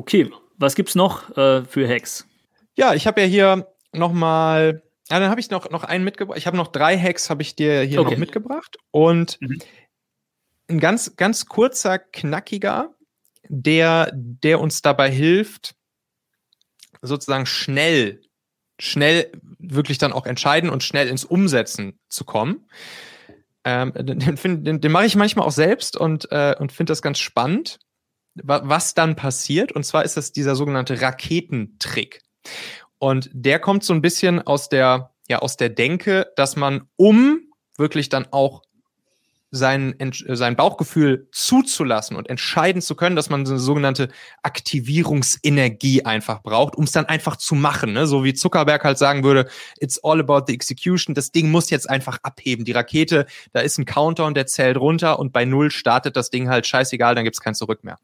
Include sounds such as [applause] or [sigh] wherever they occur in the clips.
Okay, was gibt's noch äh, für Hacks? Ja, ich habe ja hier noch mal, ja, dann habe ich noch, noch einen mitgebracht. Ich habe noch drei Hacks, habe ich dir hier okay. noch mitgebracht. Und mhm. ein ganz, ganz kurzer, knackiger, der, der uns dabei hilft, sozusagen schnell, schnell wirklich dann auch entscheiden und schnell ins Umsetzen zu kommen. Ähm, den, den, den mache ich manchmal auch selbst und, äh, und finde das ganz spannend, was dann passiert. Und zwar ist das dieser sogenannte Raketentrick. Und der kommt so ein bisschen aus der, ja, aus der Denke, dass man, um wirklich dann auch sein, sein Bauchgefühl zuzulassen und entscheiden zu können, dass man so eine sogenannte Aktivierungsenergie einfach braucht, um es dann einfach zu machen. Ne? So wie Zuckerberg halt sagen würde, it's all about the execution. Das Ding muss jetzt einfach abheben. Die Rakete, da ist ein Countdown, der zählt runter und bei null startet das Ding halt scheißegal, dann gibt's kein Zurück mehr.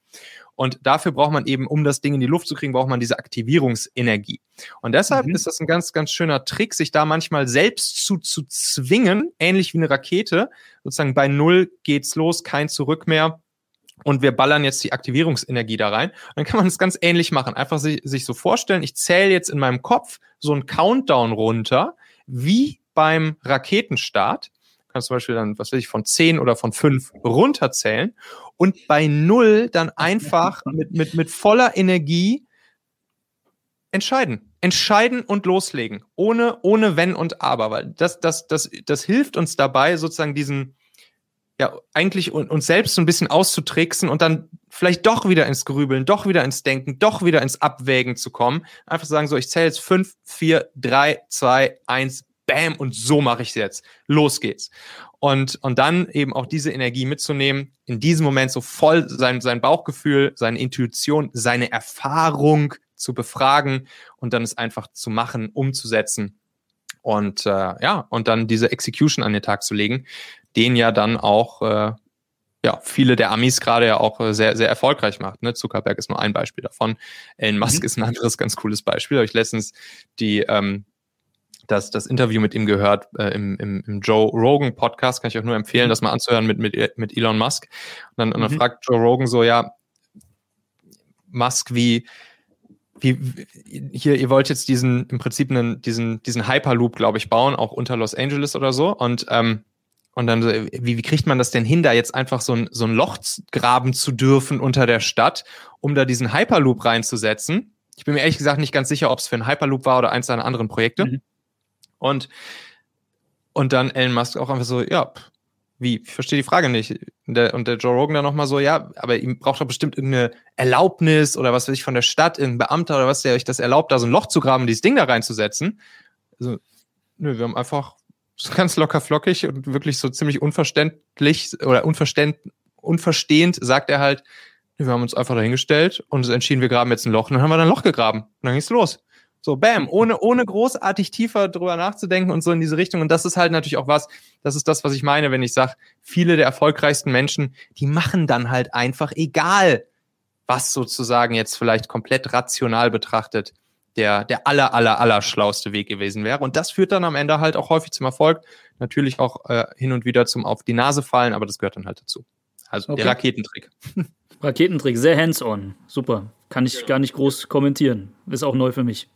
Und dafür braucht man eben, um das Ding in die Luft zu kriegen, braucht man diese Aktivierungsenergie. Und deshalb mhm. ist das ein ganz, ganz schöner Trick, sich da manchmal selbst zu, zu zwingen, ähnlich wie eine Rakete. Sozusagen bei Null geht's los, kein Zurück mehr. Und wir ballern jetzt die Aktivierungsenergie da rein. Und dann kann man es ganz ähnlich machen. Einfach sich, sich so vorstellen, ich zähle jetzt in meinem Kopf so einen Countdown runter, wie beim Raketenstart kannst zum Beispiel dann, was weiß ich, von 10 oder von 5 runterzählen und bei 0 dann einfach mit, mit, mit voller Energie entscheiden. Entscheiden und loslegen. Ohne, ohne Wenn und Aber. Weil das, das, das, das hilft uns dabei, sozusagen diesen, ja, eigentlich uns selbst so ein bisschen auszutricksen und dann vielleicht doch wieder ins Grübeln, doch wieder ins Denken, doch wieder ins Abwägen zu kommen. Einfach sagen so, ich zähle jetzt 5, 4, 3, 2, 1, bam, und so mache ich es jetzt. Los geht's. Und, und dann eben auch diese Energie mitzunehmen, in diesem Moment so voll sein, sein Bauchgefühl, seine Intuition, seine Erfahrung zu befragen und dann es einfach zu machen, umzusetzen. Und äh, ja, und dann diese Execution an den Tag zu legen, den ja dann auch äh, ja, viele der Amis gerade ja auch äh, sehr, sehr erfolgreich macht. Ne? Zuckerberg ist nur ein Beispiel davon. Elon Musk mhm. ist ein anderes ganz cooles Beispiel. Habe ich letztens die ähm, das, das Interview mit ihm gehört äh, im, im, im Joe Rogan Podcast. Kann ich auch nur empfehlen, mhm. das mal anzuhören mit, mit, mit Elon Musk. Und dann, und dann mhm. fragt Joe Rogan so, ja, Musk, wie, wie, hier, ihr wollt jetzt diesen, im Prinzip einen, diesen, diesen Hyperloop, glaube ich, bauen, auch unter Los Angeles oder so. Und, ähm, und dann, wie, wie kriegt man das denn hin, da jetzt einfach so ein, so ein Loch graben zu dürfen unter der Stadt, um da diesen Hyperloop reinzusetzen? Ich bin mir ehrlich gesagt nicht ganz sicher, ob es für einen Hyperloop war oder eins seiner anderen Projekte. Mhm. Und, und dann Elon Musk auch einfach so, ja, wie, ich verstehe die Frage nicht. Und der, und der Joe Rogan dann nochmal so, ja, aber ihm braucht doch bestimmt irgendeine Erlaubnis oder was weiß ich von der Stadt, irgendein Beamter oder was, der euch das erlaubt, da so ein Loch zu graben, dieses Ding da reinzusetzen. Also, nö, wir haben einfach ganz locker flockig und wirklich so ziemlich unverständlich oder unverständ, unverstehend sagt er halt, wir haben uns einfach dahingestellt und entschieden, wir graben jetzt ein Loch und dann haben wir dann ein Loch gegraben und dann ging's los. So, bam, ohne, ohne großartig tiefer drüber nachzudenken und so in diese Richtung. Und das ist halt natürlich auch was, das ist das, was ich meine, wenn ich sage, viele der erfolgreichsten Menschen, die machen dann halt einfach egal, was sozusagen jetzt vielleicht komplett rational betrachtet der, der aller, aller, aller schlauste Weg gewesen wäre. Und das führt dann am Ende halt auch häufig zum Erfolg. Natürlich auch äh, hin und wieder zum Auf die Nase fallen, aber das gehört dann halt dazu. Also okay. der Raketentrick. [laughs] Raketentrick, sehr hands-on. Super. Kann ich gar nicht groß kommentieren. Ist auch neu für mich.